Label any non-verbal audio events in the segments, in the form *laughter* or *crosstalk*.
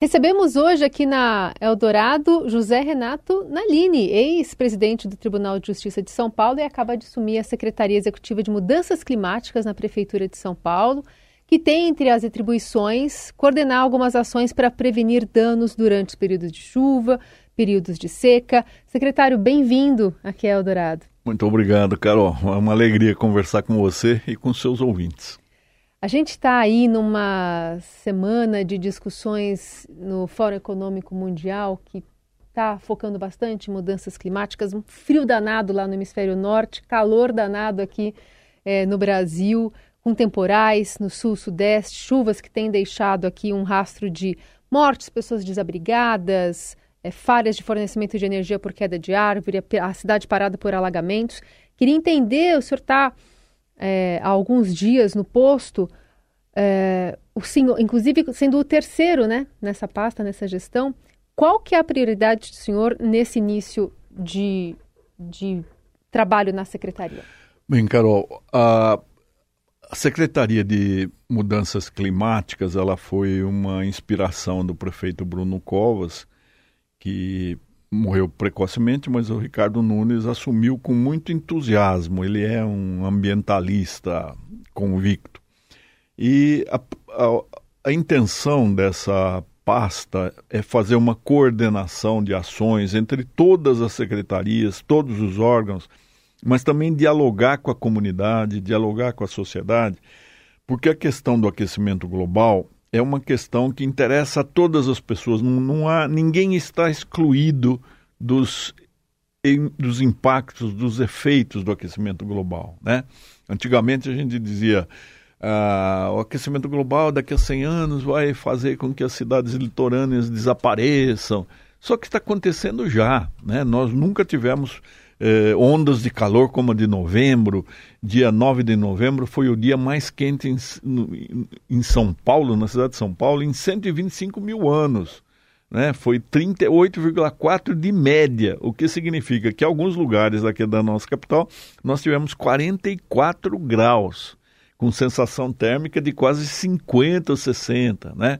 Recebemos hoje aqui na Eldorado José Renato Nalini, ex-presidente do Tribunal de Justiça de São Paulo e acaba de assumir a Secretaria Executiva de Mudanças Climáticas na Prefeitura de São Paulo, que tem entre as atribuições coordenar algumas ações para prevenir danos durante os períodos de chuva, períodos de seca. Secretário, bem-vindo aqui a Eldorado. Muito obrigado, Carol. É uma alegria conversar com você e com seus ouvintes. A gente está aí numa semana de discussões no Fórum Econômico Mundial que está focando bastante em mudanças climáticas, um frio danado lá no hemisfério norte, calor danado aqui é, no Brasil, com temporais no sul, sudeste, chuvas que têm deixado aqui um rastro de mortes, pessoas desabrigadas, é, falhas de fornecimento de energia por queda de árvore, a cidade parada por alagamentos. Queria entender, o senhor está é, há alguns dias no posto, é, o senhor, inclusive sendo o terceiro né, nessa pasta, nessa gestão, qual que é a prioridade do senhor nesse início de, de trabalho na secretaria? Bem, Carol, a, Secretaria de Mudanças Climáticas ela foi uma inspiração do prefeito Bruno Covas, que morreu precocemente, mas o Ricardo Nunes assumiu com muito entusiasmo. Ele é um ambientalista convicto. E a, a, a intenção dessa pasta é fazer uma coordenação de ações entre todas as secretarias, todos os órgãos, mas também dialogar com a comunidade, dialogar com a sociedade, porque a questão do aquecimento global é uma questão que interessa a todas as pessoas. Não, não há ninguém está excluído dos, dos impactos, dos efeitos do aquecimento global. Né? Antigamente a gente dizia ah, o aquecimento global daqui a 100 anos vai fazer com que as cidades litorâneas desapareçam. Só que está acontecendo já. Né? Nós nunca tivemos eh, ondas de calor como a de novembro. Dia 9 de novembro foi o dia mais quente em, em São Paulo, na cidade de São Paulo, em 125 mil anos. Né? Foi 38,4 de média, o que significa que em alguns lugares aqui da nossa capital nós tivemos 44 graus, com sensação térmica de quase 50 ou 60, né?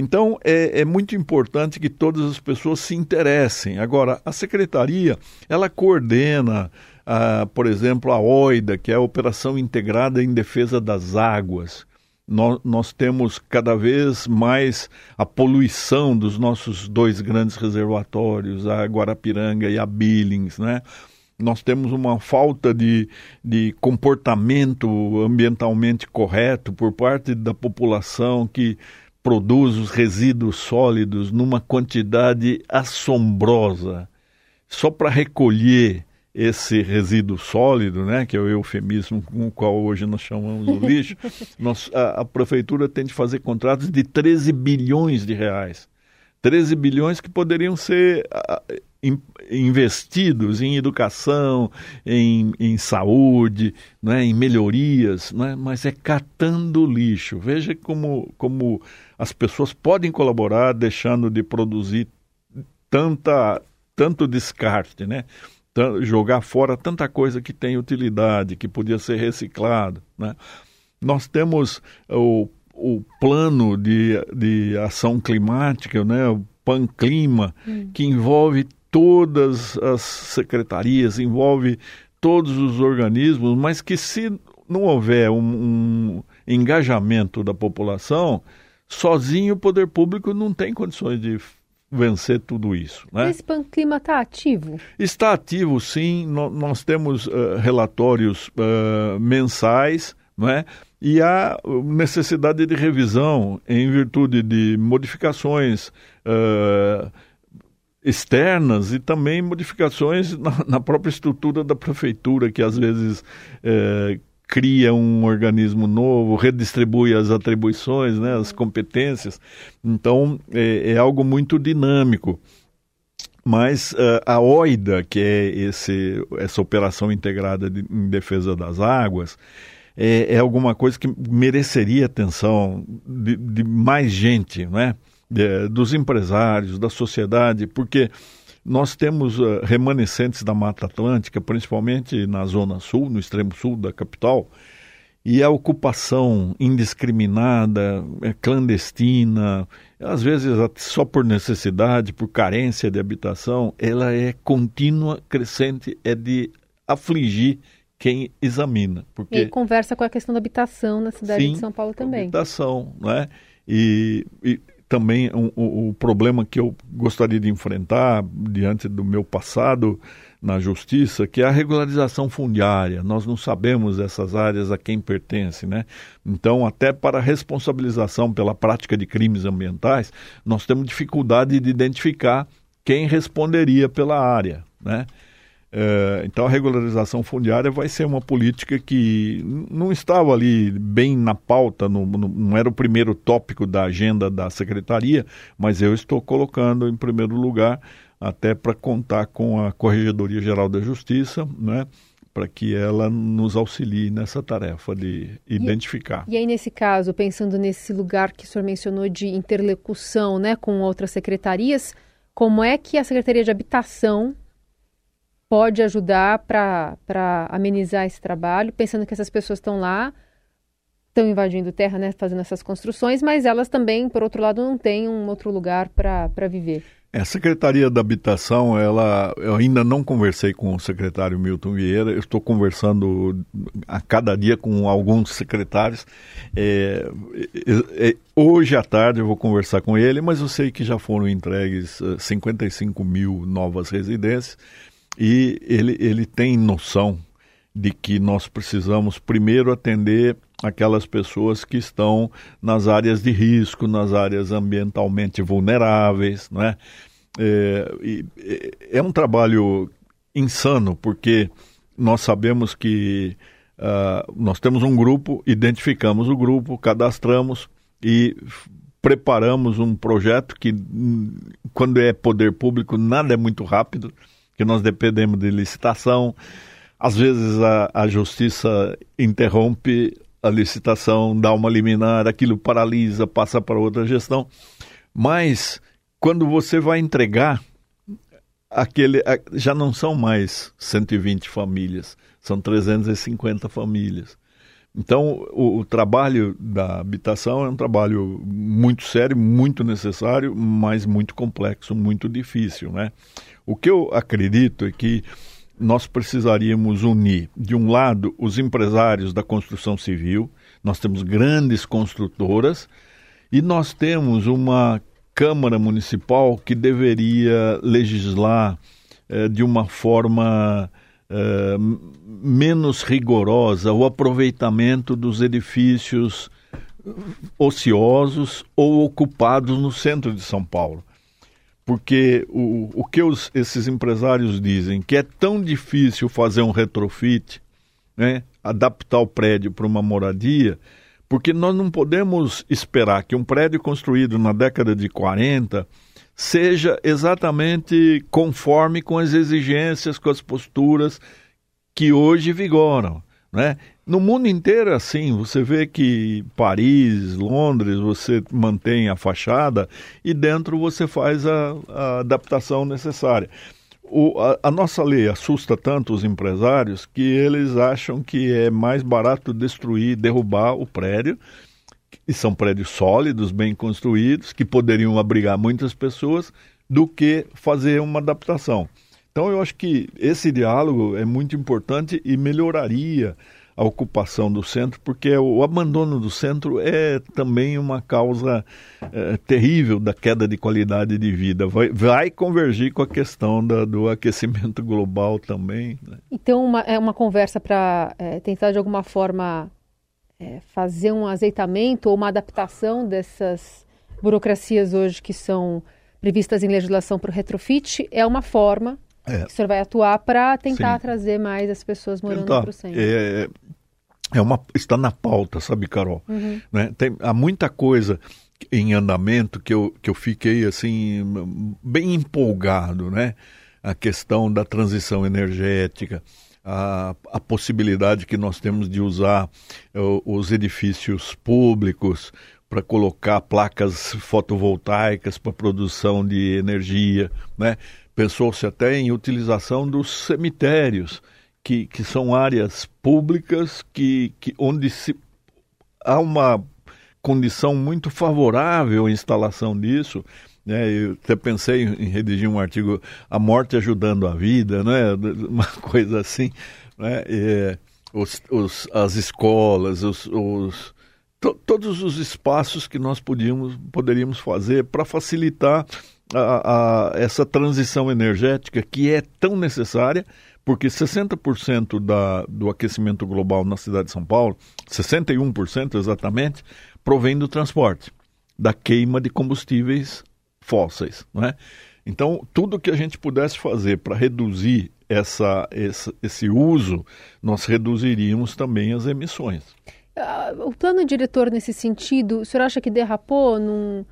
Então, é, é, muito importante que todas as pessoas se interessem. Agora, a secretaria, ela coordena, ah, por exemplo, a OIDA, que é a Operação Integrada em Defesa das Águas. Nós, nós temos cada vez mais a poluição dos nossos dois grandes reservatórios, a Guarapiranga e a Billings, né? nós temos uma falta de, de comportamento ambientalmente correto por parte da população que produz os resíduos sólidos numa quantidade assombrosa. Só para recolher esse resíduo sólido, né, que é o eufemismo com o qual hoje nós chamamos o lixo, *laughs* nós, a, a, prefeitura tem de fazer contratos de 13 bilhões de reais. 13 bilhões que poderiam ser a, investidos em educação, em, em saúde, né, em melhorias, né, mas é catando lixo. Veja como, como as pessoas podem colaborar deixando de produzir tanta, tanto descarte, né? jogar fora tanta coisa que tem utilidade, que podia ser reciclado. Né? Nós temos o, o plano de, de ação climática, né? o PAN-Clima, hum. que envolve todas as secretarias, envolve todos os organismos, mas que se não houver um, um engajamento da população, sozinho o poder público não tem condições de vencer tudo isso. Né? Esse clima está ativo? Está ativo, sim. No, nós temos uh, relatórios uh, mensais, não é? e há necessidade de revisão em virtude de modificações uh, externas e também modificações na, na, própria estrutura da prefeitura, que às vezes cria um organismo novo, redistribui as atribuições, né, as competências. Então, é, é algo muito dinâmico. Mas uh, a OIDA, que é esse, essa operação integrada de, em defesa das águas, é, é, alguma coisa que mereceria atenção de, de mais gente, né? De, dos empresários, da sociedade, porque nós temos uh, remanescentes da Mata Atlântica, principalmente na Zona Sul, no extremo sul da capital, e a ocupação indiscriminada, é, clandestina, às vezes só por necessidade, por carência de habitação, ela é contínua, crescente, é de afligir quem examina. Porque... E conversa com a questão da habitação na cidade Sim, de São Paulo também. habitação, né? E, e também um, o problema que eu gostaria de enfrentar diante do meu passado na justiça, que é a regularização fundiária. Nós não sabemos essas áreas a quem pertence, né? Então, até para responsabilização pela prática de crimes ambientais, nós temos dificuldade de identificar quem responderia pela área, né? É, então, a regularização fundiária vai ser uma política que não estava ali bem na pauta, não, não era o primeiro tópico da agenda da secretaria, mas eu estou colocando em primeiro lugar até para contar com a Corregedoria Geral da Justiça, né? para que ela nos auxilie nessa tarefa de identificar. E, e, aí, nesse caso, pensando nesse lugar que o senhor mencionou de interlocução né, com outras secretarias, como é que a Secretaria de Habitação pode ajudar para amenizar esse trabalho, pensando que essas pessoas estão lá, estão invadindo terra, né, fazendo essas construções, mas elas também, por outro lado, não têm um outro lugar para viver? É, a Secretaria da Habitação, ela, eu ainda não conversei com o secretário Milton Vieira, eu estou conversando a cada dia com alguns secretários. É, é, hoje à tarde eu vou conversar com ele, mas eu sei que já foram entregues 55 eh, mil novas residências e ele, ele tem noção de que nós precisamos primeiro atender aquelas pessoas que estão nas áreas de risco, nas áreas ambientalmente vulneráveis, não é? É, um trabalho insano, porque nós sabemos que uh, nós temos um grupo, identificamos o grupo, cadastramos e preparamos um projeto que, quando é poder público, nada é muito rápido, que nós dependemos de licitação. Às vezes a, a justiça interrompe a licitação, dá uma liminar, aquilo paralisa, passa para outra gestão. Mas quando você vai entregar, aquele já não são mais 120 famílias, são 350 famílias. Então, o, o, trabalho da habitação é um trabalho muito sério, muito necessário, mas muito complexo, muito difícil, né? O que eu acredito é que nós precisaríamos unir, de um lado, os empresários da construção civil, nós temos grandes construtoras e nós temos uma Câmara Municipal que deveria legislar eh, de uma forma menos rigorosa o aproveitamento dos edifícios ociosos ou ocupados no centro de São Paulo. Porque o, o que os, esses empresários dizem que é tão difícil fazer um retrofit, né, adaptar o prédio para uma moradia, porque nós não podemos esperar que um prédio construído na década de 40 seja exatamente conforme com as exigências, com as posturas que hoje vigoram. Né? No mundo inteiro é assim, você vê que Paris, Londres, você mantém a fachada e dentro você faz a, a adaptação necessária. O, a, a, nossa lei assusta tanto os empresários que eles acham que é mais barato destruir, derrubar o prédio, e são prédios sólidos, bem construídos, que poderiam abrigar muitas pessoas, do que fazer uma adaptação. Então eu acho que esse diálogo é muito importante e melhoraria a ocupação do centro, porque o abandono do centro é também uma causa é, terrível da queda de qualidade de vida. Vai, vai convergir com a questão da, do aquecimento global também. Né? Então, uma, é uma conversa para é, tentar, de alguma forma, é, fazer um azeitamento ou uma adaptação dessas burocracias hoje que são previstas em legislação para o retrofit, é uma forma é. que o senhor vai atuar para tentar Sim. trazer mais as pessoas morando para o centro. É, é uma, está na pauta, sabe, Carol? Uhum. Né? Tem, há muita coisa em andamento que eu, que eu fiquei assim bem empolgado, né? A questão da transição energética, a, a possibilidade que nós temos de usar uh, os edifícios públicos para colocar placas fotovoltaicas para produção de energia, né? Pensou-se até em utilização dos cemitérios que, que são áreas públicas que, que onde se, há uma condição muito favorável à instalação disso. Né? Eu até pensei em redigir um artigo A Morte Ajudando a Vida, né? *laughs* uma coisa assim. Né? E, os, os, as escolas, os, os to, todos os espaços que nós podíamos, poderíamos fazer para facilitar a, a, essa transição energética que é tão necessária, porque 60% da, do aquecimento global na cidade de São Paulo, 61% exatamente, provém do transporte, da queima de combustíveis fósseis. Não é? Então, tudo que a gente pudesse fazer para reduzir essa, esse, esse uso, nós reduziríamos também as emissões. Uh, o plano diretor nesse sentido, o senhor acha que derrapou num,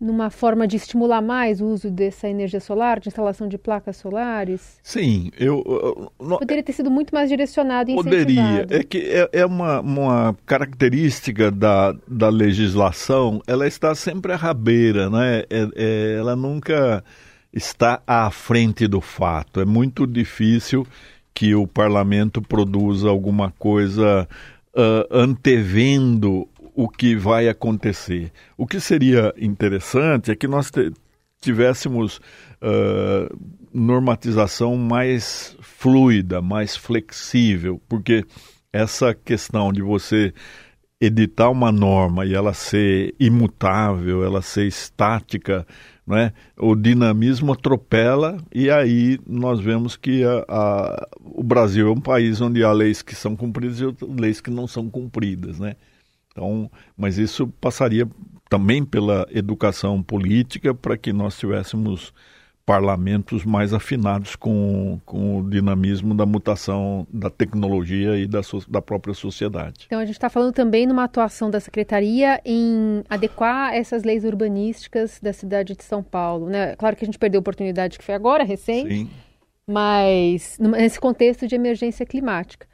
numa forma de estimular mais o uso dessa energia solar, de instalação de placas solares? Sim, eu... eu Poderia ter sido muito mais direcionado e Poderia. É que é, é uma, uma característica da, da legislação, ela está sempre à rabeira, né? É, é, ela nunca está à frente do fato. É muito difícil que o parlamento produza alguma coisa uh, antevendo o que vai acontecer. O que seria interessante é que nós tivéssemos uh, normatização mais fluida, mais flexível, porque essa questão de você editar uma norma e ela ser imutável, ela ser estática, né? o dinamismo atropela e aí nós vemos que a, a, o Brasil é um país onde há leis que são cumpridas e leis que não são cumpridas. Né? Então, mas isso passaria também pela educação política para que nós tivéssemos parlamentos mais afinados com, com o dinamismo da mutação da tecnologia e da, da própria sociedade. Então, a gente está falando também numa atuação da Secretaria em adequar essas leis urbanísticas da cidade de São Paulo. Né? Claro que a gente perdeu a oportunidade que foi agora, recente, Sim. mas nesse contexto de emergência climática.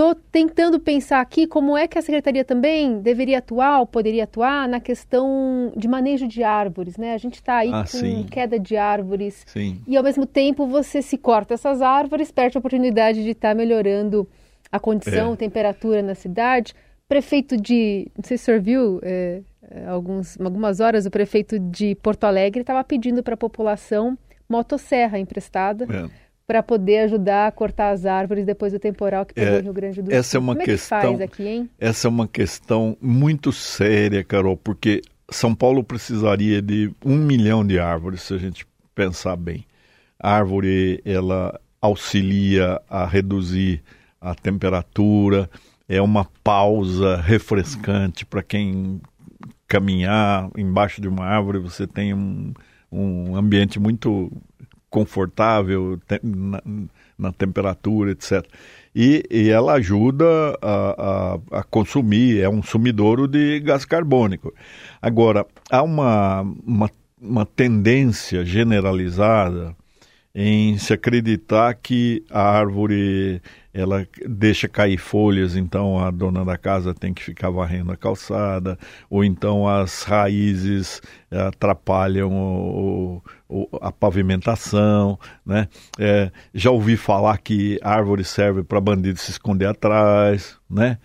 Estou tentando pensar aqui como é que a secretaria também deveria atuar ou poderia atuar na questão de manejo de árvores, né? A gente está aí ah, com sim. queda de árvores sim. e ao mesmo tempo você se corta essas árvores, perde a oportunidade de estar tá melhorando a condição, é. temperatura na cidade. Prefeito de, não sei se o senhor viu, é, é alguns, algumas horas o prefeito de Porto Alegre estava pedindo para a população motosserra emprestada. É para poder ajudar a cortar as árvores depois do temporal que pegou é, no Rio Grande do Sul. Essa é uma Como questão. É que faz aqui, hein? Essa é uma questão muito séria, Carol, porque São Paulo precisaria de um milhão de árvores se a gente pensar bem. A árvore ela auxilia a reduzir a temperatura, é uma pausa refrescante para quem caminhar embaixo de uma árvore. Você tem um, um ambiente muito confortável te, na, na, temperatura, etc. E, e ela ajuda a, a, a, consumir, é um sumidouro de gás carbônico. Agora, há uma, uma, uma tendência generalizada em se acreditar que a árvore ela deixa cair folhas, então a dona da casa tem que ficar varrendo a calçada, ou então as raízes eh, atrapalham o, o, a pavimentação, né? É, já ouvi falar que árvore serve para bandido se esconder atrás, né?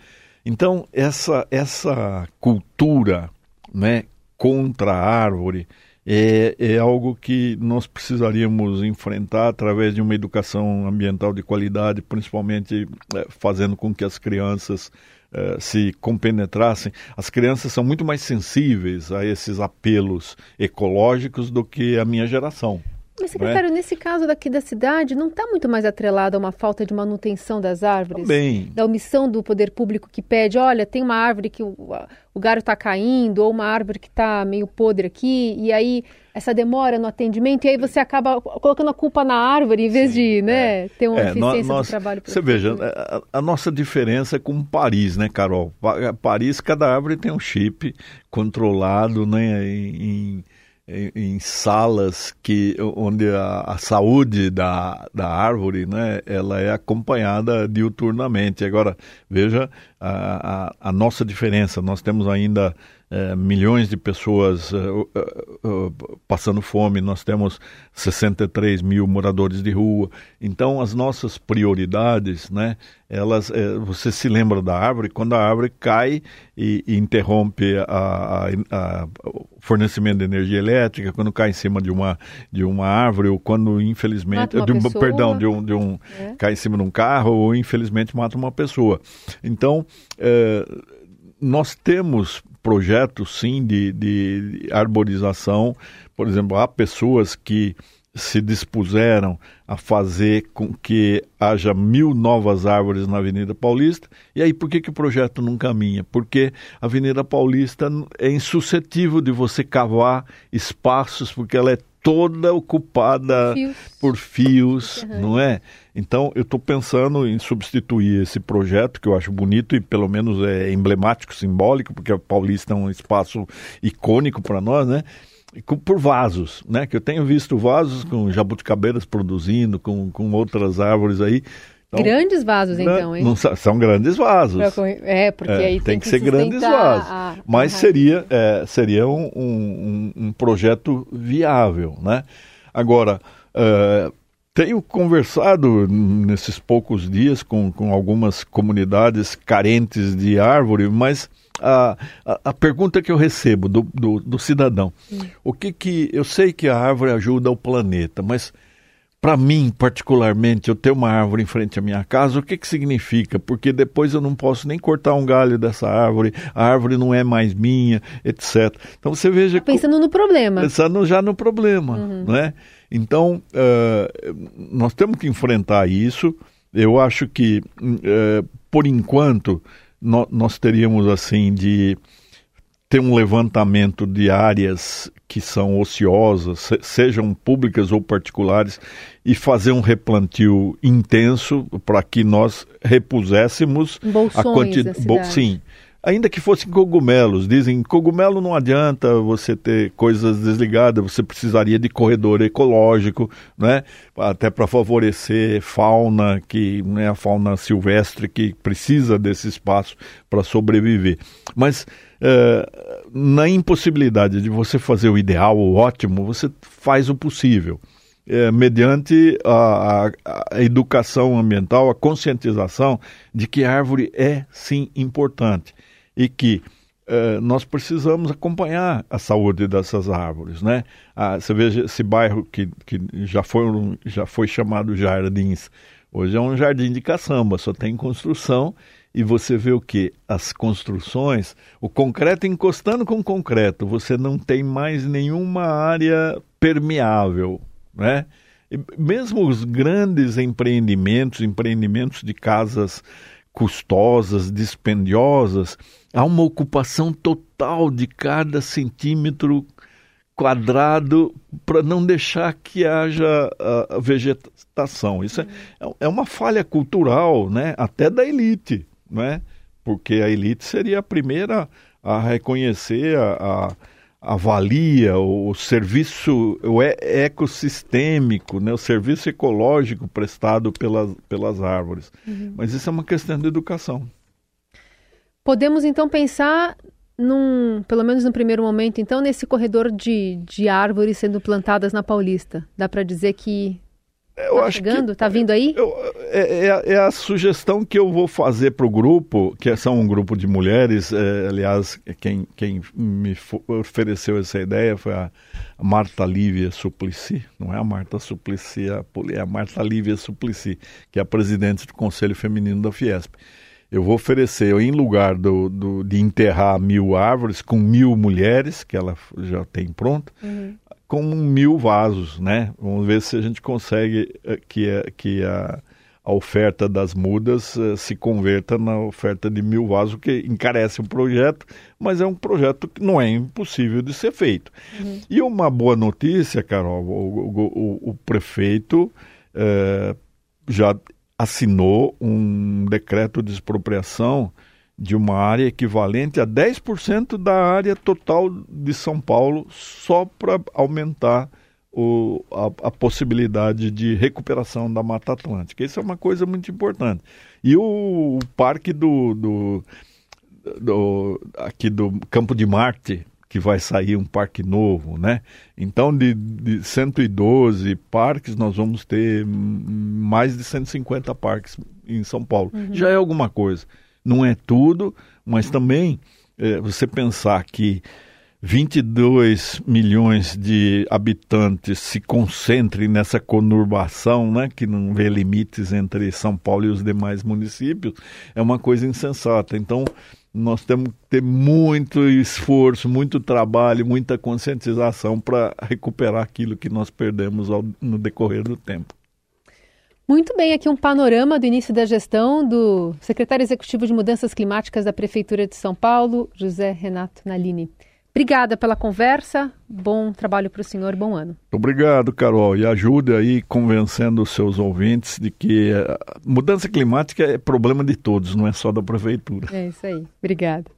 Então essa essa cultura, né, contra a árvore é, é algo que nós precisaríamos enfrentar através de uma educação ambiental de qualidade, principalmente é, fazendo com que as crianças é, se compenetrassem. As crianças são muito mais sensíveis a esses apelos ecológicos do que a minha geração. Mas, secretário, é? nesse caso daqui da cidade, não está muito mais atrelado a uma falta de manutenção das árvores? Também. Da omissão do poder público que pede, olha, tem uma árvore que o, o galho está caindo, ou uma árvore que está meio podre aqui, e aí essa demora no atendimento, e aí você acaba colocando a culpa na árvore, em vez Sim, de né, é. ter uma é, eficiência nós, do trabalho. Você veja, a, a, nossa diferença é com Paris, né, Carol? Paris, cada árvore tem um chip controlado né, em, em em, em, salas que onde a, a, saúde da, da árvore né, ela é acompanhada diuturnamente. Agora, veja, a, a, a nossa diferença. Nós temos ainda é, milhões de pessoas uh, uh, passando fome, nós temos 63 mil moradores de rua. Então, as nossas prioridades, né, elas, você se lembra da árvore, quando a árvore cai e, e interrompe a, a, a, o fornecimento de energia elétrica, quando cai em cima de uma, de uma árvore, ou quando, infelizmente, de um, perdão, de um, de um é. cai em cima de um carro, ou infelizmente mata uma pessoa. Então, nós temos projetos, sim, de, de arborização. Por exemplo, há pessoas que se dispuseram a fazer com que haja mil novas árvores na Avenida Paulista. E aí, por que, que o projeto não caminha? Porque a Avenida Paulista é insuscetível de você cavar espaços, porque ela é toda ocupada fios. por fios, uhum. não é? Então, eu estou pensando em substituir esse projeto, que eu acho bonito e pelo menos é emblemático, simbólico, porque a Paulista é um espaço icônico para nós, né? por vasos, né? Que eu tenho visto vasos com jabuticabeiras produzindo, com, com outras árvores aí. Então, grandes vasos, então, hein? Não, são grandes vasos. É, porque é, aí tem, tem que, que ser grandes vasos. A... Mas seria, é, seria um, um, um, projeto viável, né? Agora, uh, tenho conversado nesses poucos dias com, com algumas comunidades carentes de árvore, mas a, a, a, pergunta que eu recebo do, do, do cidadão, hum. o que que eu sei que a árvore ajuda o planeta, mas para mim, particularmente, eu ter uma árvore em frente à minha casa, o que, que significa? Porque depois eu não posso nem cortar um galho dessa árvore, a árvore não é mais minha, etc. Então você veja. Tá pensando no problema. Pensando já no problema, uhum. né? Então, uh, nós temos que enfrentar isso. Eu acho que, uh, por enquanto, no, nós teríamos assim de ter um levantamento de áreas que são ociosas, sejam públicas ou particulares, e fazer um replantio intenso para que nós repuséssemos Bolsões a quantidade. Sim, ainda que fossem cogumelos. Dizem cogumelo não adianta você ter coisas desligadas, você precisaria de corredor ecológico, né? Até para favorecer fauna que né, a fauna silvestre que precisa desse espaço para sobreviver. Mas é, na impossibilidade de você fazer o ideal, o ótimo, você faz o possível. É, mediante a, a, a, educação ambiental, a conscientização de que a árvore é sim importante e que é, nós precisamos acompanhar a saúde dessas árvores, né? Ah, você veja esse bairro que, que já, foi, já foi chamado Jardins, hoje é um jardim de caçamba, só tem construção e você vê o que? As construções, o concreto encostando com concreto, você não tem mais nenhuma área permeável, né? E mesmo os grandes empreendimentos, empreendimentos de casas custosas, dispendiosas, há uma ocupação total de cada centímetro quadrado para não deixar que haja a vegetação. Isso é, é uma falha cultural, né? até da elite não é? Porque a elite seria a primeira a reconhecer a, a, a valia, o serviço o ecossistêmico, né? o serviço ecológico prestado pelas, pelas árvores. Uhum. Mas isso é uma questão de educação. Podemos então pensar num, pelo menos no primeiro momento, então, nesse corredor de, de árvores sendo plantadas na Paulista. Dá para dizer que eu tá chegando? Que, tá vindo aí? Eu, é, é, é, a sugestão que eu vou fazer para o grupo, que são um grupo de mulheres. É, aliás, quem, quem me ofereceu essa ideia foi a Marta Lívia Suplicy, não é a Marta Suplicy, é a Marta Lívia Suplicy, que é a presidente do Conselho Feminino da Fiesp. Eu vou oferecer, em lugar do, do, de enterrar mil árvores com mil mulheres, que ela já tem pronta, uhum com mil vasos, né? Vamos ver se a gente consegue eh, que, a, que a, a oferta das mudas uh, se converta na oferta de mil vasos, que encarece o projeto, mas é um projeto que não é impossível de ser feito. Uhum. E uma boa notícia, Carol, o, o, o, prefeito já assinou um decreto de expropriação de uma área equivalente a 10% da área total de São Paulo só para aumentar o, a, a, possibilidade de recuperação da Mata Atlântica. Isso é uma coisa muito importante. E o, o parque do, do, do, aqui do Campo de Marte, que vai sair um parque novo, né? Então, de, de 112 parques, nós vamos ter mais de 150 parques em São Paulo. Uhum. Já é alguma coisa. Não é tudo, mas também é, você pensar que 22 milhões de habitantes se concentrem nessa conurbação, né, que não vê limites entre São Paulo e os demais municípios, é uma coisa insensata. Então, nós temos que ter muito esforço, muito trabalho, muita conscientização para recuperar aquilo que nós perdemos ao, no decorrer do tempo. Muito bem, aqui um panorama do início da gestão do secretário executivo de Mudanças Climáticas da Prefeitura de São Paulo, José Renato Nalini. Obrigada pela conversa. Bom trabalho para o senhor, bom ano. Obrigado, Carol. E ajude aí convencendo os seus ouvintes de que mudança climática é problema de todos, não é só da prefeitura. É isso aí. Obrigada.